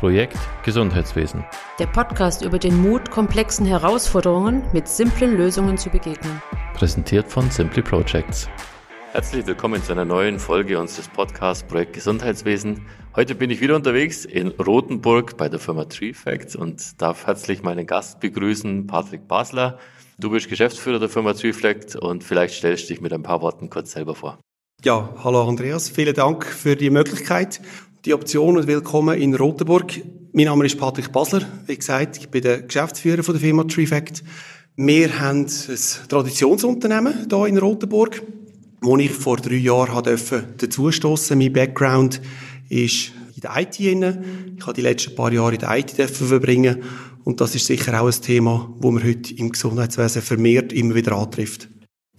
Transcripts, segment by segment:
Projekt Gesundheitswesen. Der Podcast über den Mut, komplexen Herausforderungen mit simplen Lösungen zu begegnen. Präsentiert von Simply Projects. Herzlich willkommen zu einer neuen Folge unseres Podcasts Projekt Gesundheitswesen. Heute bin ich wieder unterwegs in Rothenburg bei der Firma Tree Facts und darf herzlich meinen Gast begrüßen, Patrick Basler. Du bist Geschäftsführer der Firma Tree Fact und vielleicht stellst du dich mit ein paar Worten kurz selber vor. Ja, hallo Andreas, vielen Dank für die Möglichkeit, die Option und willkommen in Rothenburg. Mein Name ist Patrick Basler. Wie gesagt, ich bin der Geschäftsführer von der Firma Trifact. Wir haben ein Traditionsunternehmen hier in Rothenburg, wo ich vor drei Jahren dazustoßen Mein Background ist in der IT. Ich habe die letzten paar Jahre in der IT verbringen und das ist sicher auch ein Thema, wo man heute im Gesundheitswesen vermehrt immer wieder antrifft.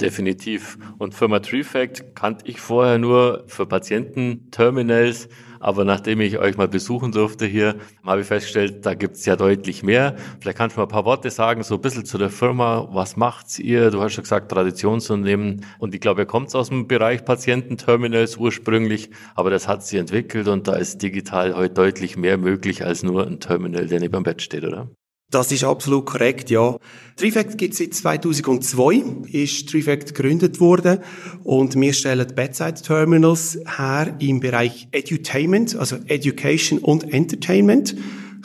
Definitiv. Und Firma TreeFact kannte ich vorher nur für Patiententerminals. Aber nachdem ich euch mal besuchen durfte hier, habe ich festgestellt, da gibt es ja deutlich mehr. Vielleicht kannst du mal ein paar Worte sagen, so ein bisschen zu der Firma. Was macht ihr? Du hast schon gesagt, Traditionsunternehmen. Und ich glaube, ihr kommt aus dem Bereich Patiententerminals ursprünglich. Aber das hat sie entwickelt und da ist digital heute deutlich mehr möglich als nur ein Terminal, der neben dem Bett steht, oder? Das ist absolut korrekt, ja. Trifact gibt es seit 2002, ist Trifact gegründet worden und wir stellen Bedside Terminals her im Bereich Edutainment, also Education und Entertainment.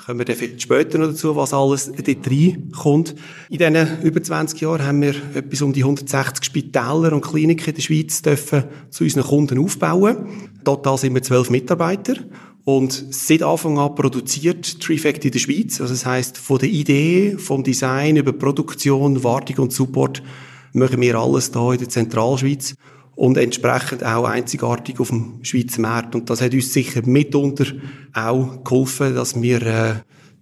Kommen wir dann später noch dazu, was alles dort reinkommt. In diesen über 20 Jahren haben wir etwas um die 160 Spitäler und Kliniken in der Schweiz dürfen zu unseren Kunden aufbauen. Total sind wir zwölf Mitarbeiter und seit Anfang an produziert Trifect in der Schweiz. Also das heißt, von der Idee, vom Design über Produktion, Wartung und Support machen wir alles da in der Zentralschweiz und entsprechend auch einzigartig auf dem Schweizer Markt. Und das hat uns sicher mitunter auch geholfen, dass wir äh,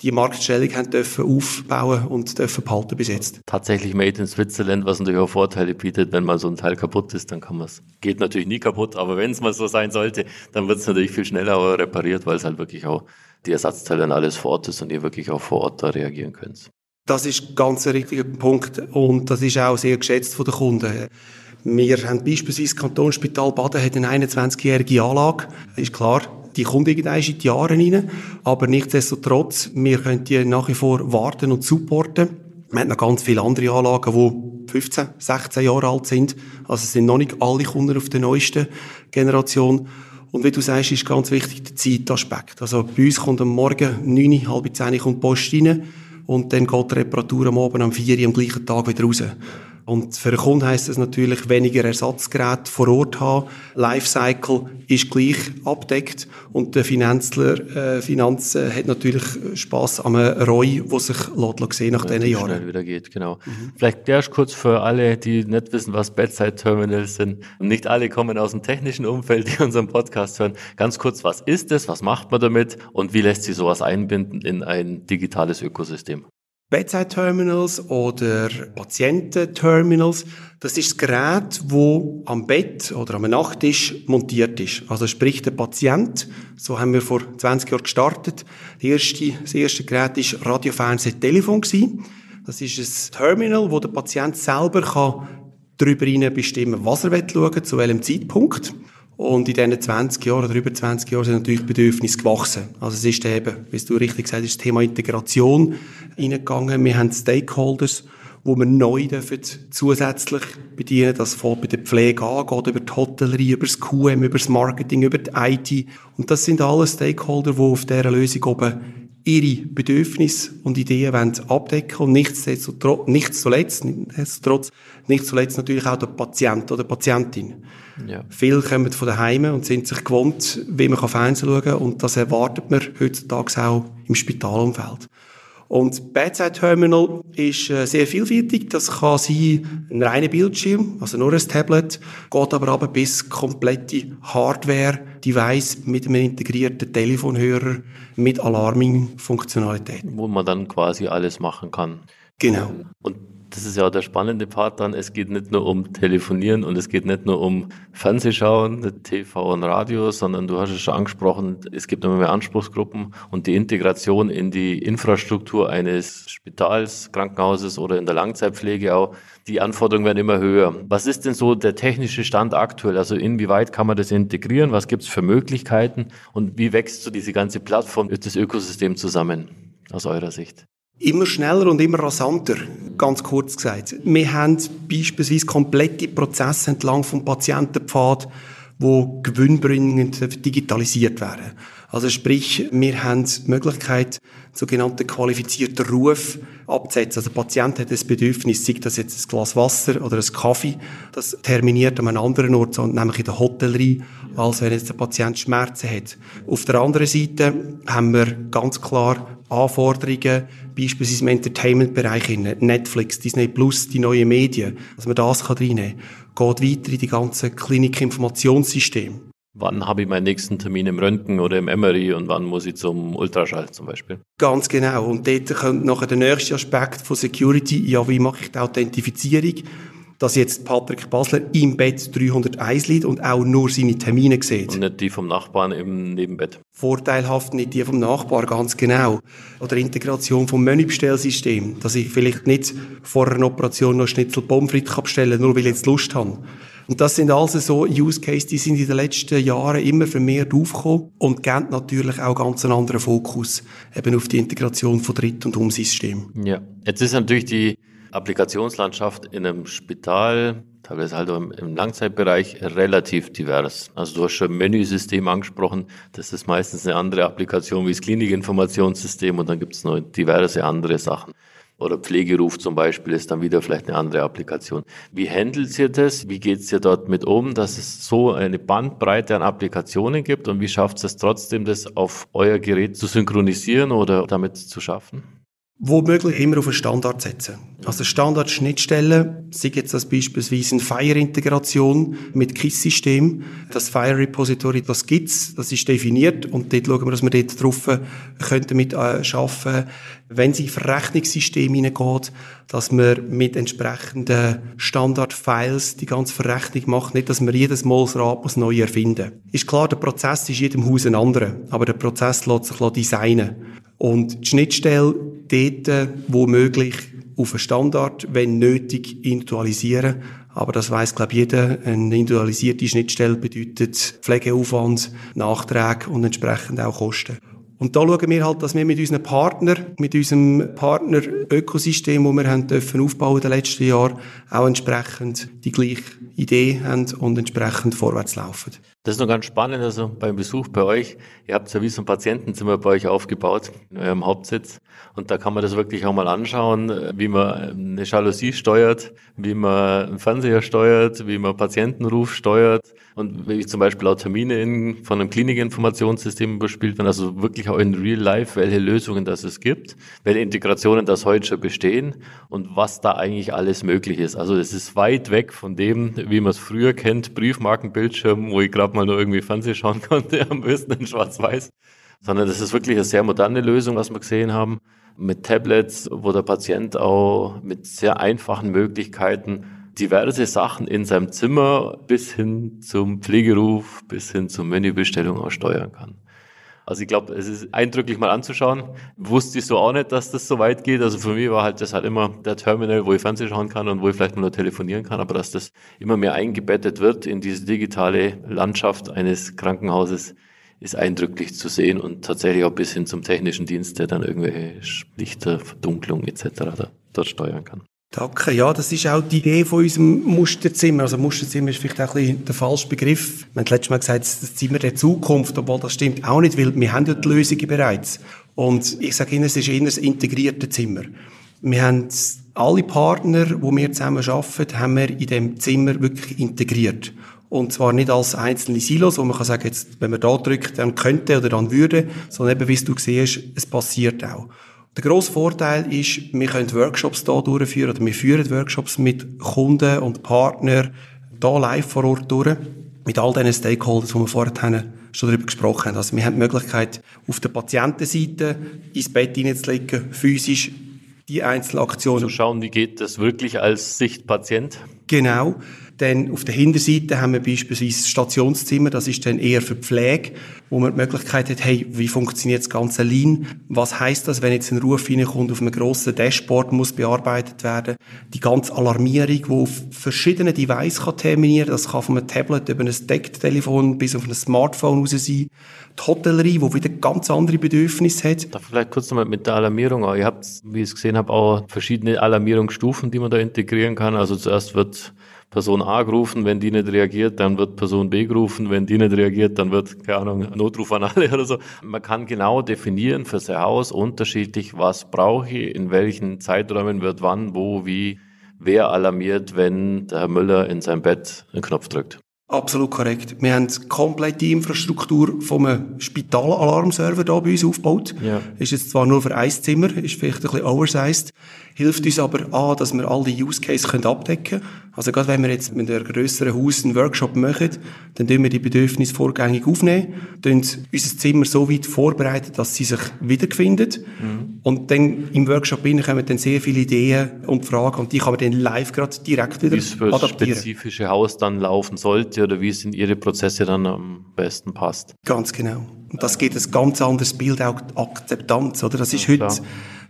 die Marktstellung haben dürfen aufbauen und dürfen behalten bis jetzt. Tatsächlich made in Switzerland, was natürlich auch Vorteile bietet, wenn mal so ein Teil kaputt ist, dann kann man es, geht natürlich nie kaputt, aber wenn es mal so sein sollte, dann wird es natürlich viel schneller repariert, weil es halt wirklich auch die Ersatzteile dann alles vor Ort ist und ihr wirklich auch vor Ort da reagieren könnt. Das ist ganz ein richtiger Punkt und das ist auch sehr geschätzt von den Kunden. Wir haben beispielsweise das Kantonsspital Baden hat eine 21-jährige Anlage. Ist klar, die kommt irgendwann in die Jahre rein. Aber nichtsdestotrotz, wir können die nach wie vor warten und supporten. Wir haben noch ganz viele andere Anlagen, die 15, 16 Jahre alt sind. Also sind noch nicht alle Kunden auf der neuesten Generation. Und wie du sagst, ist ganz wichtig der Zeitaspekt. Also bei uns kommt am Morgen 9, halb 10 kommt die Post rein und dann geht die Reparatur am Abend um 4 Uhr am gleichen Tag wieder raus. Und für den Kunden heisst das natürlich weniger Ersatzgeräte vor Ort haben. Lifecycle ist gleich abdeckt und der Finanzler, äh, Finanz äh, hat natürlich Spaß am ROI, wo sich lässt, sehen nach ja, diesen Jahren. schnell wieder geht, genau. Mhm. Vielleicht erst kurz für alle, die nicht wissen, was Bedside Terminals sind. Und nicht alle kommen aus dem technischen Umfeld, die unseren Podcast hören. Ganz kurz, was ist es? Was macht man damit? Und wie lässt sich sowas einbinden in ein digitales Ökosystem? Bedside-Terminals oder Patienten-Terminals. Das ist das Gerät, wo am Bett oder am Nachttisch montiert ist. Also sprich der Patient, so haben wir vor 20 Jahren gestartet. Das erste, das erste Gerät ist Telefon gewesen. Das ist ein Terminal, wo der Patient selber kann darüber bestimmen, was er schauen will, zu welchem Zeitpunkt. Und in diesen 20 Jahren oder über 20 Jahren sind natürlich Bedürfnisse gewachsen. Also es ist eben, wie du richtig gesagt hast, das Thema Integration reingegangen. Wir haben Stakeholders, wo wir neu dürfen zusätzlich bedienen. Das fängt bei der Pflege an, geht über die Hotellerie, über das QM, über das Marketing, über die IT. Und das sind alle Stakeholder, die auf dieser Lösung oben ihre Bedürfnisse und Ideen wollen abdecken und nichtsdestotrotz, nicht zuletzt, nichtsdestotrotz, nicht zuletzt natürlich auch der Patient oder Patientin. Ja. Viele kommen von daheim und sind sich gewohnt, wie man Fernsehen schauen kann und das erwartet man heutzutage auch im Spitalumfeld. Und Bedside Terminal ist äh, sehr vielfältig. Das kann sein ein reiner Bildschirm, also nur ein Tablet, geht aber aber bis komplette Hardware-Device mit einem integrierten Telefonhörer mit Alarming-Funktionalität. Wo man dann quasi alles machen kann. Genau. Und das ist ja auch der spannende Part dann. Es geht nicht nur um Telefonieren und es geht nicht nur um Fernsehschauen, TV und Radio, sondern du hast es schon angesprochen, es gibt immer mehr Anspruchsgruppen und die Integration in die Infrastruktur eines Spitals, Krankenhauses oder in der Langzeitpflege auch. Die Anforderungen werden immer höher. Was ist denn so der technische Stand aktuell? Also inwieweit kann man das integrieren? Was gibt es für Möglichkeiten? Und wie wächst so diese ganze Plattform, das Ökosystem zusammen aus eurer Sicht? Immer schneller und immer rasanter, ganz kurz gesagt. Wir haben beispielsweise komplette Prozesse entlang vom Patientenpfad, wo gewinnbringend digitalisiert werden. Also sprich, wir haben die Möglichkeit, sogenannten qualifizierten Ruf abzusetzen. Also der Patient hat das Bedürfnis, sei das jetzt ein Glas Wasser oder ein Kaffee, das terminiert an einem anderen Ort, nämlich in der Hotellerie, als wenn jetzt der Patient Schmerzen hat. Auf der anderen Seite haben wir ganz klar Anforderungen, beispielsweise im Entertainment-Bereich, Netflix, Disney Plus, die neuen Medien, dass man das reinnehmen kann. Geht weiter in die ganzen Klinikinformationssysteme. Wann habe ich meinen nächsten Termin im Röntgen oder im MRI und wann muss ich zum Ultraschall zum Beispiel? Ganz genau. Und dort kommt nachher der nächste Aspekt von Security. Ja, wie mache ich die Authentifizierung? Dass jetzt Patrick Basler im Bett 301 liegt und auch nur seine Termine sieht. Und nicht die vom Nachbarn im Nebenbett. Vorteilhaft nicht die vom Nachbar, ganz genau. Oder Integration vom Menübestellsystem, dass ich vielleicht nicht vor einer Operation noch Schnitzel Pommes frites bestellen nur weil ich jetzt Lust habe. Und das sind also so Use Cases, die sind in den letzten Jahren immer vermehrt aufgekommen und geben natürlich auch ganz einen anderen Fokus eben auf die Integration von Dritt- und Umsystemen. Ja, jetzt ist natürlich die Applikationslandschaft in einem Spital, teilweise halt im, Langzeitbereich, relativ divers. Also du hast schon Menüsystem angesprochen, das ist meistens eine andere Applikation wie das Klinikinformationssystem und dann gibt es noch diverse andere Sachen. Oder Pflegeruf zum Beispiel ist dann wieder vielleicht eine andere Applikation. Wie handelt ihr das? Wie geht ihr dort mit um, dass es so eine Bandbreite an Applikationen gibt und wie schafft es trotzdem, das auf euer Gerät zu synchronisieren oder damit zu schaffen? Womöglich immer auf einen Standard setzen. Also Standardschnittstellen, sei jetzt das beispielsweise eine Fire-Integration mit KISS-System. Das Fire-Repository, das gibt's, das ist definiert und dort schauen wir, dass wir dort drauf können damit äh, arbeiten wenn es in Verrechnungssystem hineingeht, dass man mit entsprechenden Standard-Files die ganze Verrechnung macht, nicht, dass man jedes Mal das Rad muss neu erfinden. Ist klar, der Prozess ist jedem Haus ein anderer, aber der Prozess lässt sich designen. Und die Schnittstelle dort, wo möglich, auf einen Standard, wenn nötig, individualisieren. Aber das weiß glaube jeder. Eine individualisierte Schnittstelle bedeutet Pflegeaufwand, Nachträge und entsprechend auch Kosten. Und da schauen wir halt, dass wir mit unseren Partnern, mit unserem Partner-Ökosystem, das wir haben dürfen aufbauen in den letzten Jahren, auch entsprechend die gleiche Idee haben und entsprechend vorwärts laufen. Das ist noch ganz spannend, also beim Besuch bei euch. Ihr habt ja wie so ein Patientenzimmer bei euch aufgebaut, in eurem Hauptsitz. Und da kann man das wirklich auch mal anschauen, wie man eine Jalousie steuert, wie man einen Fernseher steuert, wie man Patientenruf steuert und wie zum Beispiel auch Termine in, von einem Klinikinformationssystem überspielt werden. Also wirklich auch in Real Life, welche Lösungen das es gibt, welche Integrationen das heute schon bestehen und was da eigentlich alles möglich ist. Also es ist weit weg von dem, wie man es früher kennt, Briefmarkenbildschirm, wo ich gerade mal nur irgendwie Fernsehen schauen konnte, am besten in Schwarz-Weiß. Sondern das ist wirklich eine sehr moderne Lösung, was wir gesehen haben. Mit Tablets, wo der Patient auch mit sehr einfachen Möglichkeiten diverse Sachen in seinem Zimmer bis hin zum Pflegeruf, bis hin zur Menübestellung auch steuern kann. Also ich glaube, es ist eindrücklich mal anzuschauen. Wusste ich so auch nicht, dass das so weit geht. Also für mich war halt das halt immer der Terminal, wo ich Fernsehen schauen kann und wo ich vielleicht mal nur telefonieren kann, aber dass das immer mehr eingebettet wird in diese digitale Landschaft eines Krankenhauses, ist eindrücklich zu sehen und tatsächlich auch bis hin zum technischen Dienst, der dann irgendwelche Lichter, Verdunklung etc. Dort steuern kann. Danke. Ja, das ist auch die Idee von unserem Musterzimmer. Also Musterzimmer ist vielleicht auch ein bisschen der falsche Begriff. Wir haben letztes Mal gesagt, das Zimmer der Zukunft, obwohl das stimmt auch nicht, weil wir haben ja die Lösungen bereits. Und ich sage Ihnen, es ist eher ein integriertes Zimmer. Wir haben alle Partner, wo wir zusammen arbeiten, haben wir in dem Zimmer wirklich integriert. Und zwar nicht als einzelne Silos, wo man kann sagen, jetzt, wenn man da drückt, dann könnte oder dann würde, sondern eben, wie du siehst, es passiert auch. Der grosse Vorteil ist, wir können Workshops hier durchführen, oder wir führen Workshops mit Kunden und Partnern hier live vor Ort durch, mit all diesen Stakeholders, die wir vorher schon darüber gesprochen haben. Also wir haben die Möglichkeit, auf der Patientenseite ins Bett hineinzulegen, physisch die einzelnen Aktionen. Zu schauen, wie geht das wirklich als Sichtpatient? Genau. Dann auf der Hinterseite haben wir beispielsweise Stationszimmer, das ist dann eher für Pflege, wo man die Möglichkeit hat, hey, wie funktioniert das ganze Lean? Was heißt das, wenn jetzt ein Ruf reinkommt, auf einem grossen Dashboard muss bearbeitet werden? Die ganze Alarmierung, die auf verschiedenen Devices kann terminieren, das kann von einem Tablet über ein Decktelefon bis auf ein Smartphone raus sein. Die Hotellerie, die wieder ganz andere Bedürfnisse hat. Da vielleicht kurz nochmal mit der Alarmierung. Ihr habt, wie ich es gesehen habe, auch verschiedene Alarmierungsstufen, die man da integrieren kann. Also zuerst wird Person A gerufen, wenn die nicht reagiert, dann wird Person B gerufen, wenn die nicht reagiert, dann wird, keine Ahnung, Notruf an alle oder so. Man kann genau definieren für sein Haus unterschiedlich, was brauche ich, in welchen Zeiträumen wird wann, wo, wie, wer alarmiert, wenn der Herr Müller in sein Bett einen Knopf drückt. Absolut korrekt. Wir haben komplett die Infrastruktur vom Spitalalarmserver hier bei uns aufgebaut. Ja. Ist jetzt zwar nur für ein Zimmer, ist vielleicht ein bisschen oversized, hilft uns aber an, dass wir all die Use Cases können abdecken können. Also gerade wenn wir jetzt mit einem grösseren Haus einen Workshop machen, dann tun wir die Bedürfnisse vorgängig aufnehmen, tun unser Zimmer so weit vorbereiten, dass sie sich wiederfinden. Mhm. Und dann im Workshop kommen dann sehr viele Ideen und Fragen und die kann man dann live gerade direkt wieder wie es für adaptieren. das spezifische Haus dann laufen sollte oder wie es in Ihre Prozesse dann am besten passt. Ganz genau. Und das geht ein ganz anderes Bild, auch Akzeptanz, oder? Das ist ja, heute klar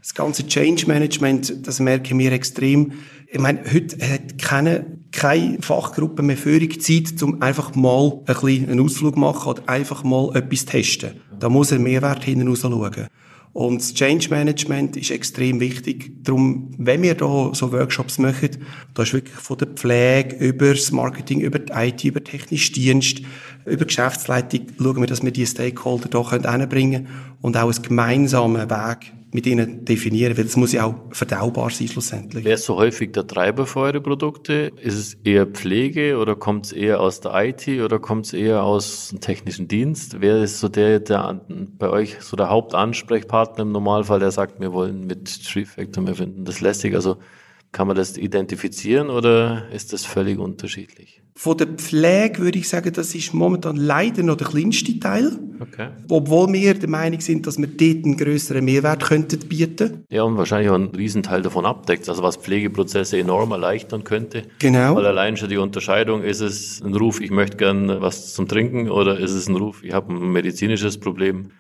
das ganze Change Management, das merken wir extrem. Ich meine, heute hat keine, keine Fachgruppe mehr Führung Zeit, um einfach mal ein einen Ausflug machen oder einfach mal etwas testen. Da muss er Mehrwert hinten raus schauen. Und das Change Management ist extrem wichtig. Darum, wenn wir da so Workshops machen, da ist wirklich von der Pflege über das Marketing, über die IT, über technischen Dienst, über Geschäftsleitung, schauen wir, dass wir die Stakeholder da können und auch einen gemeinsamen Weg mit ihnen definieren, weil es muss ja auch verdaubar sein schlussendlich. Wer ist so häufig der Treiber für eure Produkte? Ist es eher Pflege oder kommt es eher aus der IT oder kommt es eher aus dem technischen Dienst? Wer ist so der, der bei euch so der Hauptansprechpartner im Normalfall, der sagt, wir wollen mit Tree Factor, wir finden das lässig? Also kann man das identifizieren oder ist das völlig unterschiedlich? Von der Pflege würde ich sagen, das ist momentan leider noch der kleinste Teil. Okay. Obwohl wir der Meinung sind, dass wir dort einen größeren Mehrwert könnten bieten. Ja, und wahrscheinlich auch einen Riesenteil davon abdeckt, also was Pflegeprozesse enorm erleichtern könnte. Genau. Weil allein schon die Unterscheidung, ist es ein Ruf, ich möchte gern was zum Trinken oder ist es ein Ruf, ich habe ein medizinisches Problem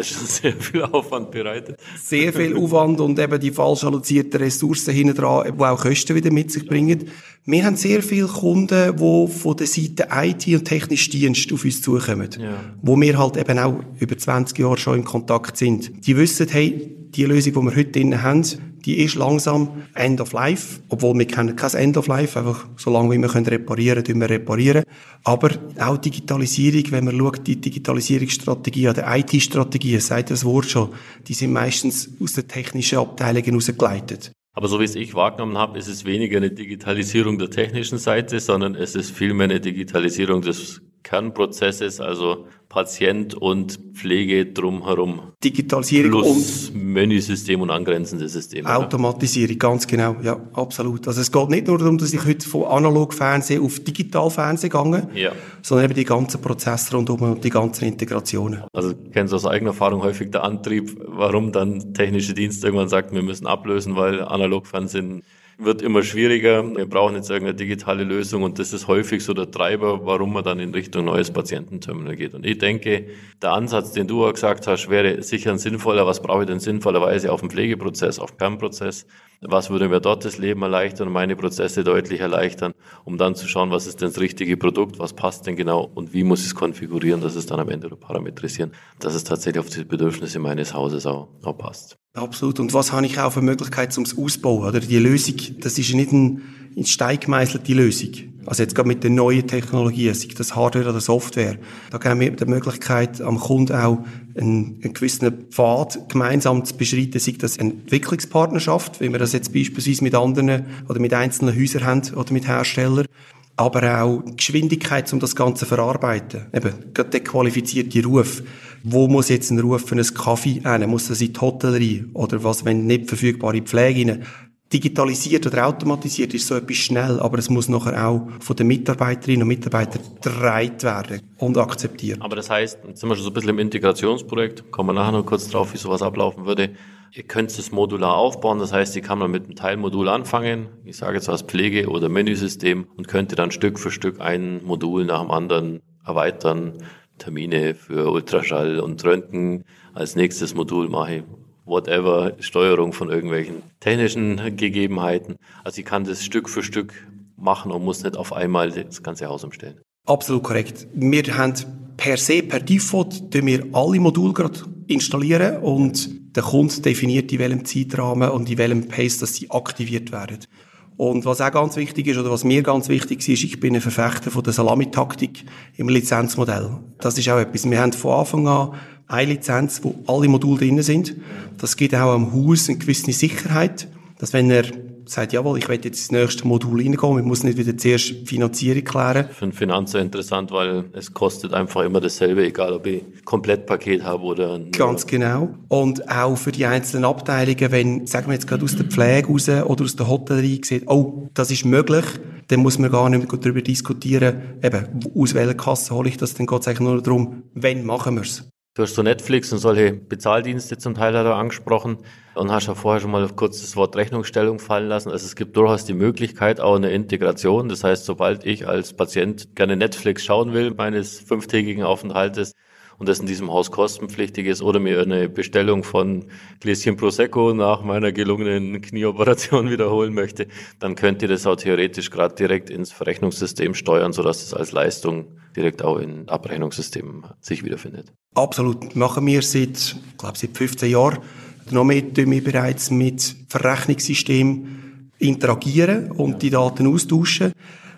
schon sehr viel Aufwand bereitet. Sehr viel Aufwand und eben die falsch allozierten Ressourcen hinten dran, die auch Kosten wieder mit sich bringen. Wir haben sehr viele Kunden, die von der Seite IT und technischer Dienst auf uns zukommen. Ja. Wo wir halt eben auch über 20 Jahre schon in Kontakt sind. Die wissen, hey, die Lösung, die wir heute drin haben, die ist langsam End of Life, obwohl wir kennen kein End of Life, einfach solange wie wir können reparieren, tun wir reparieren. Aber auch Digitalisierung, wenn man schaut, die Digitalisierungsstrategie oder IT-Strategie, sagt das Wort schon, die sind meistens aus den technischen Abteilungen herausgeleitet. Aber so wie es ich wahrgenommen habe, ist es weniger eine Digitalisierung der technischen Seite, sondern es ist vielmehr eine Digitalisierung des Kernprozesses, also Patient und Pflege drumherum. Digitalisierung Plus und Menüsystem und angrenzende Systeme. Automatisierung, ganz genau, ja, absolut. Also es geht nicht nur darum, dass ich heute von Analogfernsehen auf Digitalfernsehen gehe, ja. sondern eben die ganzen Prozesse rundum und die ganzen Integrationen. Also kennst du aus eigener Erfahrung häufig der Antrieb, warum dann technische Dienste irgendwann sagt, wir müssen ablösen, weil Analogfernsehen wird immer schwieriger. Wir brauchen jetzt irgendeine digitale Lösung und das ist häufig so der Treiber, warum man dann in Richtung neues Patiententerminal geht. Und ich denke, der Ansatz, den du auch gesagt hast, wäre sicher ein sinnvoller. Was brauche ich denn sinnvollerweise auf dem Pflegeprozess, auf Kernprozess? Was würde mir dort das Leben erleichtern und meine Prozesse deutlich erleichtern, um dann zu schauen, was ist denn das richtige Produkt, was passt denn genau und wie muss ich es konfigurieren, dass es dann am Ende parametrisieren, dass es tatsächlich auf die Bedürfnisse meines Hauses auch, auch passt. Absolut. Und was habe ich auch für Möglichkeiten zum Ausbauen? Oder die Lösung, das ist nicht ein, in Stein gemeißelte Lösung. Also jetzt gerade mit den neuen Technologien, sei das Hardware oder Software, da geben wir die Möglichkeit, am Kunden auch einen, einen gewissen Pfad gemeinsam zu beschreiten, sei das eine Entwicklungspartnerschaft, wie wir das jetzt beispielsweise mit anderen oder mit einzelnen Häusern haben oder mit Herstellern, aber auch Geschwindigkeit, um das Ganze zu verarbeiten. Eben, gerade der qualifizierte Ruf wo muss jetzt ein Ruf für einen Kaffee hin? Muss das in die Hotellerie? Oder was, wenn nicht verfügbare Pflege rein? Digitalisiert oder automatisiert ist so etwas schnell, aber es muss nachher auch von den Mitarbeiterinnen und Mitarbeitern getragen werden und akzeptiert. Aber das heißt, jetzt sind wir schon so ein bisschen im Integrationsprojekt, kommen wir nachher noch kurz drauf, wie sowas ablaufen würde. Ihr könnt es modular aufbauen, das heißt, ihr kann man mit einem Teilmodul anfangen, ich sage jetzt was Pflege- oder Menüsystem und könnte dann Stück für Stück ein Modul nach dem anderen erweitern. Termine für Ultraschall und Röntgen. Als nächstes Modul mache ich whatever, Steuerung von irgendwelchen technischen Gegebenheiten. Also ich kann das Stück für Stück machen und muss nicht auf einmal das ganze Haus umstellen. Absolut korrekt. Wir haben per se, per Default, wir alle Module gerade installieren und der Kunde definiert, in welchem Zeitrahmen und in welchem Pace, dass sie aktiviert werden. Und was auch ganz wichtig ist, oder was mir ganz wichtig ist, ich bin ein Verfechter von der Salamitaktik im Lizenzmodell. Das ist auch etwas. Wir haben von Anfang an eine Lizenz, wo alle Module drin sind. Das gibt auch am Haus eine gewisse Sicherheit, dass wenn er sagt, jawohl, ich werde jetzt ins nächste Modul reingehen, ich muss nicht wieder zuerst Finanzierung klären. Für einen Finanzer interessant, weil es kostet einfach immer dasselbe, egal ob ich Komplettpaket habe oder... Ganz genau. Und auch für die einzelnen Abteilungen, wenn, sagen wir jetzt gerade aus der Pflege raus oder aus der Hotellerie sieht, oh, das ist möglich, dann muss man gar nicht mehr darüber diskutieren, eben, aus welcher Kasse hole ich das, dann geht es eigentlich nur darum, wenn machen wir es. Du hast so Netflix und solche Bezahldienste zum Teil da angesprochen und hast ja vorher schon mal kurz das Wort Rechnungsstellung fallen lassen. Also es gibt durchaus die Möglichkeit, auch eine Integration. Das heißt, sobald ich als Patient gerne Netflix schauen will, meines fünftägigen Aufenthaltes, und das in diesem Haus kostenpflichtig ist oder mir eine Bestellung von Gläschen Prosecco nach meiner gelungenen Knieoperation wiederholen möchte, dann könnt ihr das auch theoretisch gerade direkt ins Verrechnungssystem steuern, sodass es als Leistung direkt auch in Abrechnungssystemen sich wiederfindet. Absolut. Machen wir seit, ich glaube, seit 15 Jahren. Noch mehr tun wir bereits mit Verrechnungssystemen interagieren und die Daten austauschen.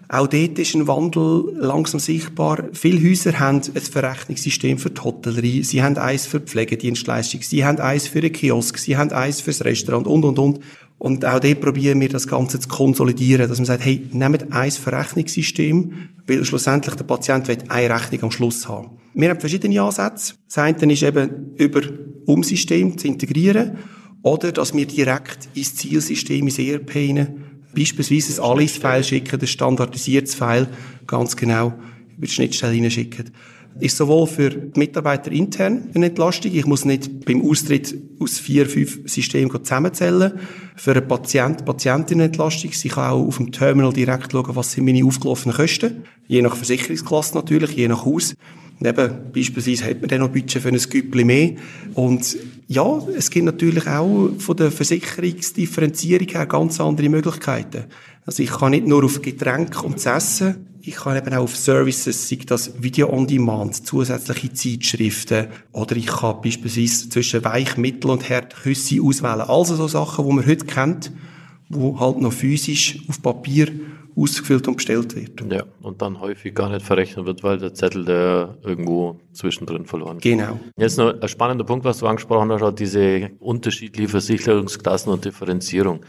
Auch dort ist ein Wandel langsam sichtbar. Viele Häuser haben ein Verrechnungssystem für die Hotellerie, sie haben eins für die Pflegedienstleistung, sie haben eins für den Kiosk, sie haben eins fürs Restaurant und, und, und. Und auch dort probieren wir das Ganze zu konsolidieren, dass man sagt, hey, nehmt ein Verrechnungssystem, weil schlussendlich der Patient will eine Rechnung am Schluss haben. Wir haben verschiedene Ansätze. Das eine ist eben über Umsystem zu integrieren oder dass wir direkt ins Zielsystem, ins ERP hinein beispielsweise ein Alice-File schicken, ein standardisiertes File, ganz genau über die Schnittstelle hineinschicken. Ist sowohl für die Mitarbeiter intern eine Entlastung. Ich muss nicht beim Austritt aus vier, fünf Systemen zusammenzählen. Für einen Patient, Patientin eine Entlastung. Sie kann auch auf dem Terminal direkt schauen, was sind meine aufgelaufenen Kosten. Je nach Versicherungsklasse natürlich, je nach Haus. Und eben, beispielsweise hat man dann noch Budget für ein Güppli mehr. Und ja, es gibt natürlich auch von der Versicherungsdifferenzierung her ganz andere Möglichkeiten. Also ich kann nicht nur auf Getränke und das Essen, ich kann eben auch auf Services, sei das Video on Demand, zusätzliche Zeitschriften oder ich kann beispielsweise zwischen Weich, Mittel und Herd Küsse auswählen. Also so Sachen, die man heute kennt, wo halt noch physisch auf Papier ausgefüllt und bestellt wird. Ja, und dann häufig gar nicht verrechnet wird, weil der Zettel der irgendwo zwischendrin verloren geht. Genau. Jetzt noch ein spannender Punkt, was du angesprochen hast, auch diese unterschiedliche Versicherungsklassen und Differenzierung.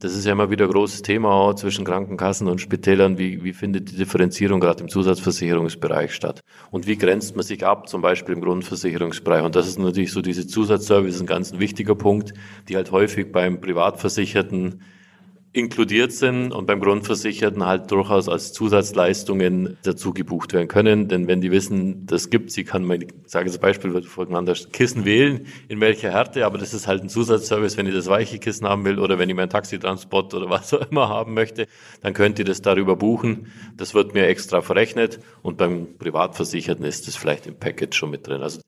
Das ist ja immer wieder ein großes Thema auch zwischen Krankenkassen und Spitälern. Wie, wie findet die Differenzierung gerade im Zusatzversicherungsbereich statt? Und wie grenzt man sich ab, zum Beispiel im Grundversicherungsbereich? Und das ist natürlich so diese Zusatzservice ein ganz wichtiger Punkt, die halt häufig beim Privatversicherten inkludiert sind und beim Grundversicherten halt durchaus als Zusatzleistungen dazu gebucht werden können. Denn wenn die wissen, das gibt, sie kann man, ich sage als Beispiel, voneinander Kissen wählen, in welcher Härte, aber das ist halt ein Zusatzservice, wenn ich das weiche Kissen haben will oder wenn ich meinen Taxitransport oder was auch immer haben möchte, dann könnt ihr das darüber buchen. Das wird mir extra verrechnet und beim Privatversicherten ist das vielleicht im Package schon mit drin. Also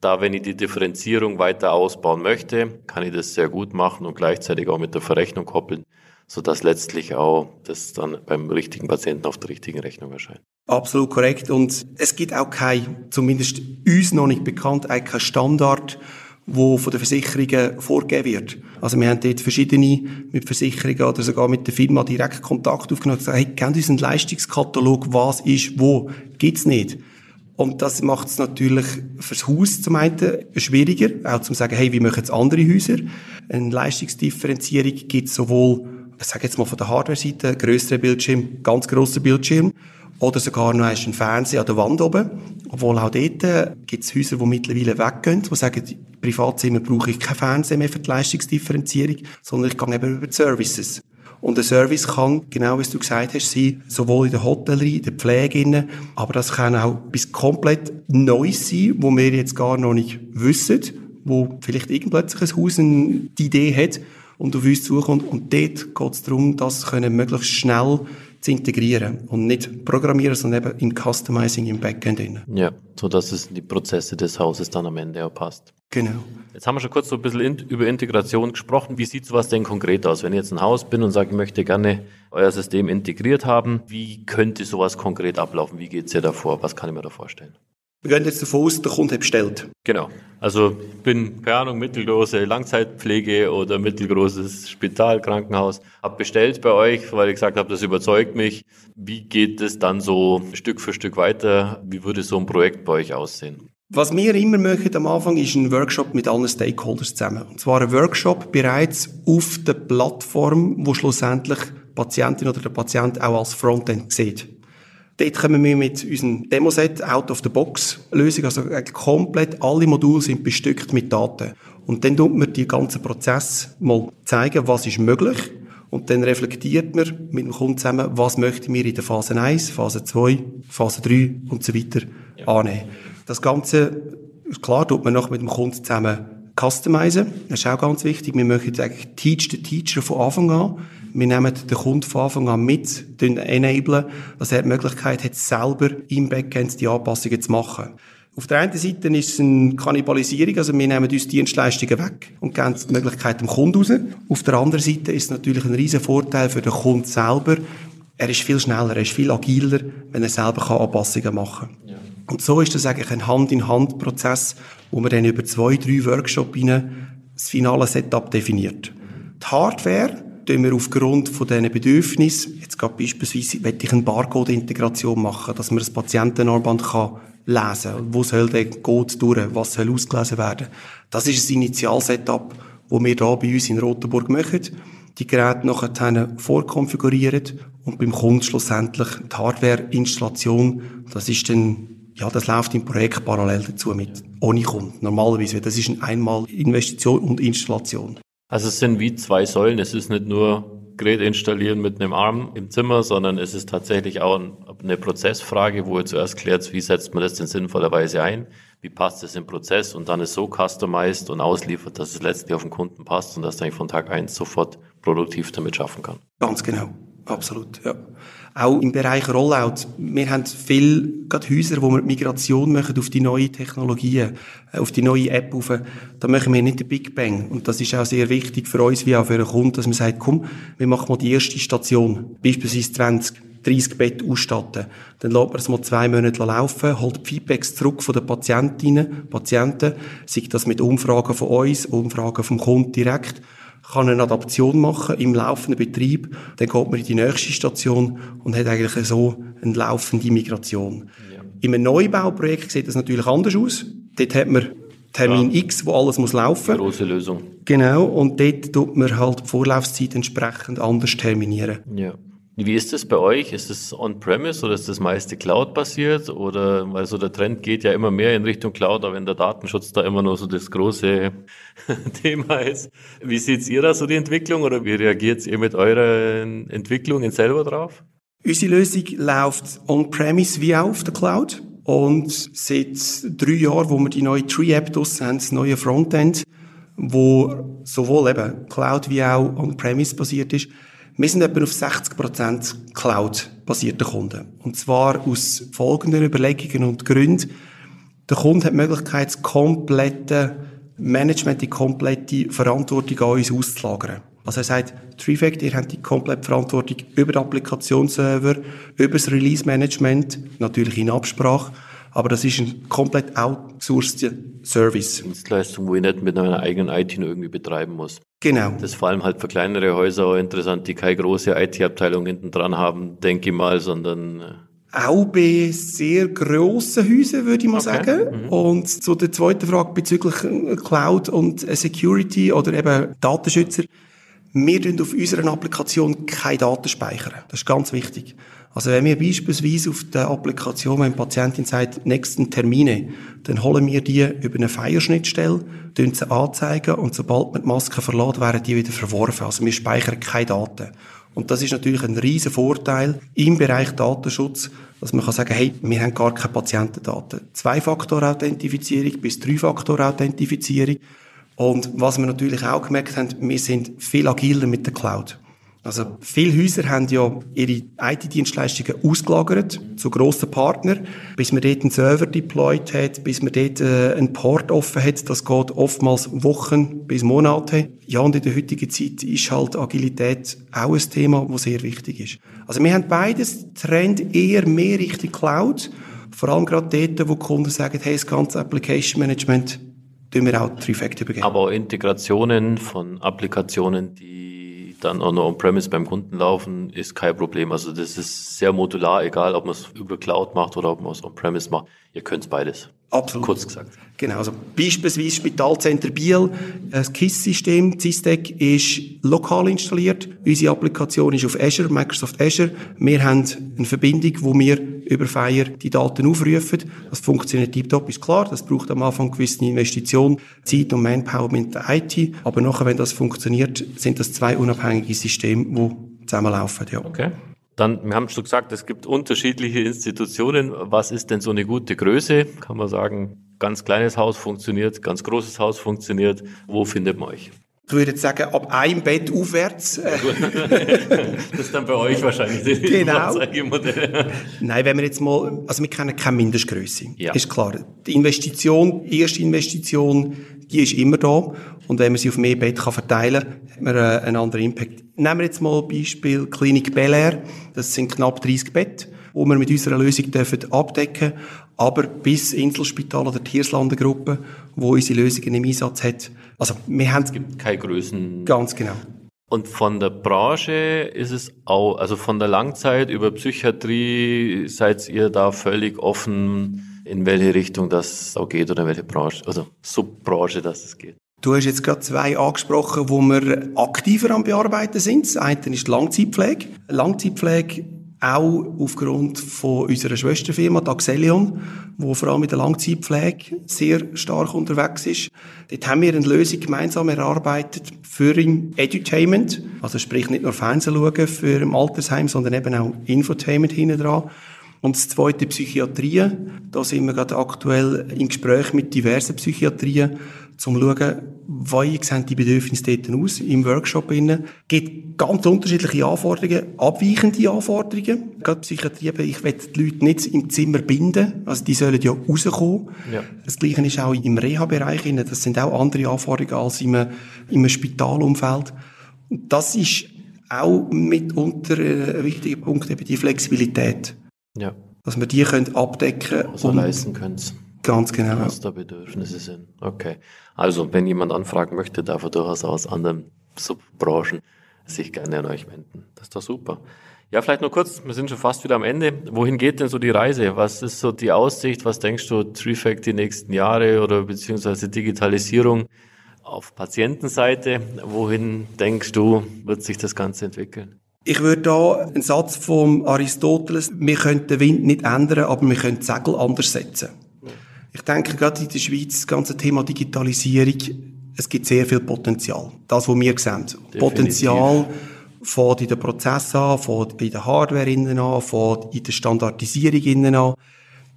da, wenn ich die Differenzierung weiter ausbauen möchte, kann ich das sehr gut machen und gleichzeitig auch mit der Verrechnung koppeln sodass letztlich auch das dann beim richtigen Patienten auf der richtigen Rechnung erscheint. Absolut korrekt. Und es gibt auch kein, zumindest uns noch nicht bekannt, auch kein Standard, wo von den Versicherungen vorgegeben wird. Also wir haben dort verschiedene mit Versicherungen oder sogar mit der Firma direkt Kontakt aufgenommen und gesagt, hey, kennt uns einen Leistungskatalog, was ist wo? Gibt's nicht. Und das macht es natürlich fürs Haus zum einen schwieriger, auch zum sagen, hey, wie machen es andere Häuser? Eine Leistungsdifferenzierung gibt sowohl ich sage jetzt mal von der Hardware-Seite, größere Bildschirm, ganz grosser Bildschirm, oder sogar noch einen Fernseher an der Wand oben. Obwohl auch dort äh, gibt es Häuser, die mittlerweile weggehen, die sagen, im Privatzimmer brauche ich keinen Fernseher mehr für die Leistungsdifferenzierung, sondern ich gehe eben über die Services. Und der Service kann, genau wie du gesagt hast, sein, sowohl in der Hotellerie, in der Pflege, aber das kann auch bis komplett Neues sein, wo wir jetzt gar noch nicht wissen, wo vielleicht irgendplötzlich ein Haus eine Idee hat und auf uns zukommt. Und dort geht es darum, das können möglichst schnell zu integrieren und nicht programmieren, sondern eben im Customizing im Backend. Drin. Ja, so dass es in die Prozesse des Hauses dann am Ende auch passt. Genau. Jetzt haben wir schon kurz so ein bisschen in, über Integration gesprochen. Wie sieht sowas denn konkret aus? Wenn ich jetzt ein Haus bin und sage, ich möchte gerne euer System integriert haben, wie könnte sowas konkret ablaufen? Wie geht es dir davor? Was kann ich mir da vorstellen? Wir gehen jetzt davon aus, der Kunde hat bestellt. Genau. Also ich bin, keine Ahnung, mittelgroße Langzeitpflege oder mittelgroßes Spital, Krankenhaus, habe bestellt bei euch, weil ich gesagt habe, das überzeugt mich. Wie geht es dann so Stück für Stück weiter? Wie würde so ein Projekt bei euch aussehen? Was wir immer machen am Anfang ist ein Workshop mit allen Stakeholders zusammen. Und zwar ein Workshop bereits auf der Plattform, wo schlussendlich die Patientin oder der Patient auch als Frontend sieht. Dort kommen wir mit unserem Demoset Out-of-the-Box-Lösung, also komplett alle Module sind bestückt mit Daten. Und dann tut man die ganzen Prozess mal zeigen, was ist möglich. Und dann reflektiert man mit dem Kunden zusammen, was möchten wir in der Phase 1, Phase 2, Phase 3 und so weiter ja. annehmen. Das Ganze, klar, tut man noch mit dem Kunden zusammen customizen. Das ist auch ganz wichtig. Wir möchten eigentlich Teach the Teacher von Anfang an. Wir nehmen den Kunden von Anfang an mit, enablen, dass er die Möglichkeit hat, selber im Backend die Anpassungen zu machen. Auf der einen Seite ist es eine Kannibalisierung, also wir nehmen uns Dienstleistungen weg und geben die Möglichkeit dem Kunden raus. Auf der anderen Seite ist es natürlich ein riesen Vorteil für den Kunden selber. Er ist viel schneller, er ist viel agiler, wenn er selber Anpassungen machen kann. Ja. Und so ist das eigentlich ein Hand-in-Hand-Prozess, wo man dann über zwei, drei Workshops das finale Setup definiert. Die Hardware tun wir aufgrund von diesen Bedürfnissen, jetzt gerade beispielsweise, möchte ich eine Barcode-Integration machen, dass man das Patientenarmband kann lesen kann. Wo soll der Code durch? Was soll ausgelesen werden? Das ist ein Initial-Setup, das wir hier bei uns in Rotenburg machen. Die Geräte nachher vorkonfigurieren und beim Kunden schlussendlich die Hardware-Installation, das ist dann ja, das läuft im Projekt parallel dazu mit, ohne Kunden. Normalerweise, das ist eine Investition und Installation. Also es sind wie zwei Säulen. Es ist nicht nur Gerät installieren mit einem Arm im Zimmer, sondern es ist tatsächlich auch eine Prozessfrage, wo ihr zuerst klärt, wie setzt man das denn sinnvollerweise ein, wie passt es im Prozess und dann ist so customized und ausliefert, dass es letztlich auf den Kunden passt und dass er von Tag eins sofort produktiv damit schaffen kann. Ganz genau. Absolut, ja. Auch im Bereich Rollout. Wir haben viele gerade Häuser, wo wir Migration machen auf die neuen Technologien, äh, auf die neue App auf. Da machen wir nicht den Big Bang. Und das ist auch sehr wichtig für uns wie auch für den Kunden, dass man sagt, komm, wir machen mal die erste Station. Beispielsweise 20, 30 Bett ausstatten. Dann lässt man es mal zwei Monate laufen, holt Feedbacks zurück von den Patientinnen, Patienten, sei das mit Umfragen von uns, Umfragen vom Kunden direkt kann eine Adaption machen im laufenden Betrieb, dann geht man in die nächste Station und hat eigentlich so eine laufende Migration. Ja. In einem Neubauprojekt sieht das natürlich anders aus. Dort hat man Termin ja. X, wo alles muss laufen. Große Lösung. Genau, und dort tut man halt die Vorlaufzeit entsprechend anders terminieren. Ja. Wie ist das bei euch? Ist es on-premise oder ist das meiste Cloud-basiert? Oder, weil so der Trend geht ja immer mehr in Richtung Cloud, aber wenn der Datenschutz da immer nur so das große Thema ist. Wie seht ihr da so die Entwicklung oder wie reagiert ihr mit euren Entwicklungen selber drauf? Unsere Lösung läuft on-premise wie auch auf der Cloud. Und seit drei Jahren, wo wir die neue Tree-App draussen haben, das neue Frontend, wo sowohl eben Cloud wie auch on-premise basiert ist, wir sind etwa auf 60% Cloud-basierte Kunden. Und zwar aus folgenden Überlegungen und Gründen. Der Kunde hat die Möglichkeit, das komplette Management, die komplette Verantwortung an uns auszulagern. Also er sagt, Trifect, ihr habt die komplette Verantwortung über den Applikationsserver, über das Release-Management, natürlich in Absprache, aber das ist ein komplett outsourced Service. Dienstleistung, wo ich nicht mit einer eigenen IT irgendwie betreiben muss. Genau. Das ist vor allem halt für kleinere Häuser auch interessant, die keine große IT-Abteilung hinten dran haben, denke ich mal, sondern äh, auch bei sehr grossen Häusern, würde ich mal okay. sagen. Mhm. Und zu der zweiten Frage bezüglich äh, Cloud und äh, Security oder eben Datenschützer. Wir tun auf unserer Applikation keine Daten speichern. Das ist ganz wichtig. Also wenn wir beispielsweise auf der Applikation, wenn die Patientin sagt, nächsten Termine, dann holen wir die über eine Feierschnittstelle, tun sie anzeigen und sobald man die Maske verlässt, werden die wieder verworfen. Also wir speichern keine Daten. Und das ist natürlich ein riesen Vorteil im Bereich Datenschutz, dass man kann sagen, hey, wir haben gar keine Patientendaten. Zwei-Faktor-Authentifizierung bis Drei-Faktor-Authentifizierung. Und was wir natürlich auch gemerkt haben, wir sind viel agiler mit der Cloud. Also viele Häuser haben ja ihre IT-Dienstleistungen ausgelagert zu grossen Partnern, bis man dort einen Server deployed hat, bis man dort äh, einen Port offen hat. Das geht oftmals Wochen bis Monate. Ja, und in der heutigen Zeit ist halt Agilität auch ein Thema, das sehr wichtig ist. Also wir haben beides, Trend eher mehr Richtung Cloud, vor allem gerade dort, wo Kunden sagen, hey, das ganze Application Management tun wir auch Trifecta übergeben. Aber auch Integrationen von Applikationen, die dann auch noch on-premise beim Kunden laufen, ist kein Problem. Also das ist sehr modular, egal ob man es über Cloud macht oder ob man es on-premise macht. Ihr könnt beides. Absolut. Kurz gesagt. Genau, also beispielsweise Spitalcenter Biel, das KISS-System, CISTEC, ist lokal installiert. Unsere Applikation ist auf Azure, Microsoft Azure. Wir haben eine Verbindung, wo wir über Fire die Daten aufrufen. Das funktioniert tiptop, ist klar. Das braucht am Anfang gewisse Investition, Zeit und Manpower mit der IT. Aber nachher, wenn das funktioniert, sind das zwei unabhängige Systeme, die zusammenlaufen, ja. Okay. Dann, wir haben schon gesagt, es gibt unterschiedliche Institutionen. Was ist denn so eine gute Größe? Kann man sagen, ganz kleines Haus funktioniert, ganz großes Haus funktioniert. Wo findet man euch? Ich würde jetzt sagen, ab einem Bett aufwärts. das ist dann bei euch wahrscheinlich die genau. Nein, wenn wir jetzt mal, also wir kennen keine Mindestgröße. Ja. Ist klar. Die Investition, die erste Investition, die ist immer da. Und wenn man sie auf mehr Bett kann verteilen kann, hat man äh, einen anderen Impact. Nehmen wir jetzt mal Beispiel Klinik Bel Air. Das sind knapp 30 Bett, die wir mit unserer Lösung dürfen abdecken aber bis Inselspital oder die Hirslanden-Gruppe, wo unsere Lösung im Einsatz hat. Also, wir haben... Es gibt keine Größen... Ganz genau. Und von der Branche ist es auch, also von der Langzeit über Psychiatrie seid ihr da völlig offen, in welche Richtung das auch geht oder in welche Branche, also Subbranche das es geht. Du hast jetzt gerade zwei angesprochen, wo wir aktiver am Bearbeiten sind. Das eine ist die Langzeitpflege. Langzeitpflege auch aufgrund von unserer Schwesterfirma Daxelion, wo vor allem mit der Langzeitpflege sehr stark unterwegs ist. Dort haben wir eine Lösung gemeinsam erarbeitet für Edutainment, also sprich nicht nur Fernsehen schauen für im Altersheim, sondern eben auch Infotainment hinten dran. Und das zweite Psychiatrie. Da sind wir gerade aktuell im Gespräch mit diversen Psychiatrien, um zu schauen, wie sehen die Bedürfnisse dort aus im Workshop. Es gibt ganz unterschiedliche Anforderungen, abweichende Anforderungen. Gerade Psychiatrie, ich will die Leute nicht im Zimmer binden, also die sollen ja rauskommen. Ja. Das Gleiche ist auch im Reha-Bereich, das sind auch andere Anforderungen als im, im Spitalumfeld. Das ist auch mitunter ein wichtiger Punkt, eben die Flexibilität. Ja. Dass wir die können abdecken können. Also leisten können. Ganz genau. Was da Bedürfnisse sind. Okay. Also, wenn jemand anfragen möchte, darf er durchaus aus anderen Subbranchen sich gerne an euch wenden. Das ist doch super. Ja, vielleicht nur kurz, wir sind schon fast wieder am Ende. Wohin geht denn so die Reise? Was ist so die Aussicht? Was denkst du, Trifact die nächsten Jahre oder beziehungsweise Digitalisierung auf Patientenseite? Wohin denkst du, wird sich das Ganze entwickeln? Ich würde da einen Satz vom Aristoteles, wir können den Wind nicht ändern, aber wir können die Segel anders setzen. Ich denke, gerade in der Schweiz, das ganze Thema Digitalisierung, es gibt sehr viel Potenzial. Das, was wir sehen. Definitiv. Potenzial fängt in den Prozessen an, fängt in der Hardware innen an, fängt in der Standardisierung innen an.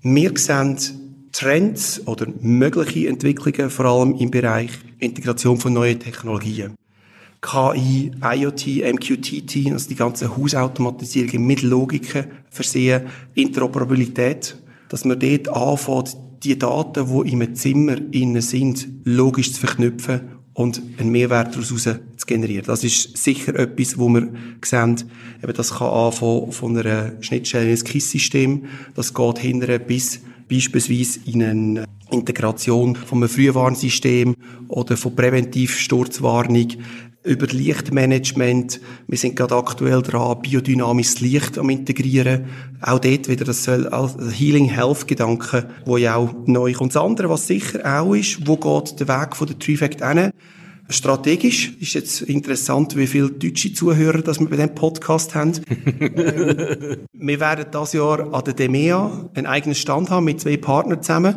Wir sehen Trends oder mögliche Entwicklungen, vor allem im Bereich Integration von neuen Technologien. KI, IoT, MQTT, also die ganze Hausautomatisierung mit Logiken versehen, Interoperabilität, dass man dort anfängt, die Daten, die in einem Zimmer innen sind, logisch zu verknüpfen und einen Mehrwert daraus zu generieren. Das ist sicher etwas, wo wir sehen, eben das kann anfangen von einer Schnittstelle ins KISS-System, das geht hinterher bis beispielsweise in eine Integration von einem Frühwarnsystem oder von Präventivsturzwarnung über Lichtmanagement. Wir sind gerade aktuell dran, biodynamisches Licht am integrieren. Auch dort wieder das Healing Health Gedanke, wo ja auch neu kommt. Das andere, was sicher auch ist, wo geht der Weg von der Trifect hin? Strategisch ist jetzt interessant, wie viele deutsche Zuhörer das wir bei diesem Podcast haben. ähm, wir werden das Jahr an der DEMEA einen eigenen Stand haben mit zwei Partnern zusammen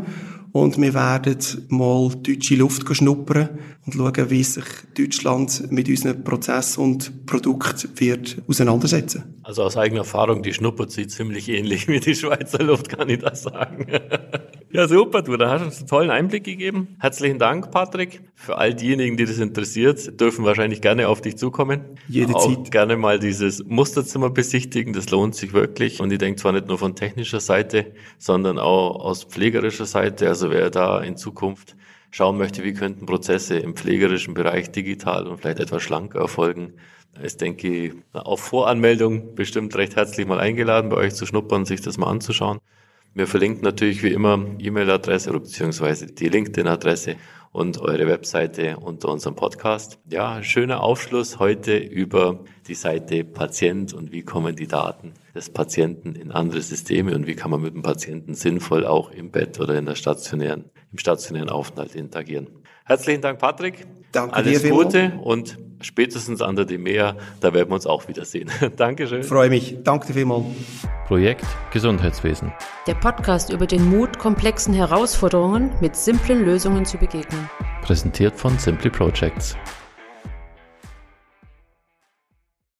und wir werden mal deutsche Luft schnuppern und schauen, wie sich Deutschland mit unseren Prozess und Produkt wird auseinandersetzen. Also aus eigener Erfahrung, die schnuppert sich ziemlich ähnlich wie die Schweizer Luft, kann ich das sagen. ja, super, du, da hast du uns einen tollen Einblick gegeben. Herzlichen Dank, Patrick. Für all diejenigen, die das interessiert, dürfen wahrscheinlich gerne auf dich zukommen. Jede Auch Zeit. gerne mal dieses Musterzimmer besichtigen, das lohnt sich wirklich. Und ich denke zwar nicht nur von technischer Seite, sondern auch aus pflegerischer Seite. Also wer da in Zukunft schauen möchte, wie könnten Prozesse im pflegerischen Bereich digital und vielleicht etwas schlanker erfolgen, ist, denke ich, auf Voranmeldung bestimmt recht herzlich mal eingeladen, bei euch zu schnuppern, sich das mal anzuschauen. Wir verlinken natürlich wie immer E-Mail-Adresse oder beziehungsweise die LinkedIn-Adresse und eure Webseite unter unserem Podcast. Ja, schöner Aufschluss heute über die Seite Patient und wie kommen die Daten des Patienten in andere Systeme und wie kann man mit dem Patienten sinnvoll auch im Bett oder in der stationären, im stationären Aufenthalt interagieren. Herzlichen Dank, Patrick. Danke Alles dir, Gute und spätestens an der Demea, da werden wir uns auch wiedersehen. Dankeschön. Freue mich. Danke dir vielmals. Projekt Gesundheitswesen. Der Podcast über den Mut, komplexen Herausforderungen mit simplen Lösungen zu begegnen. Präsentiert von Simply Projects.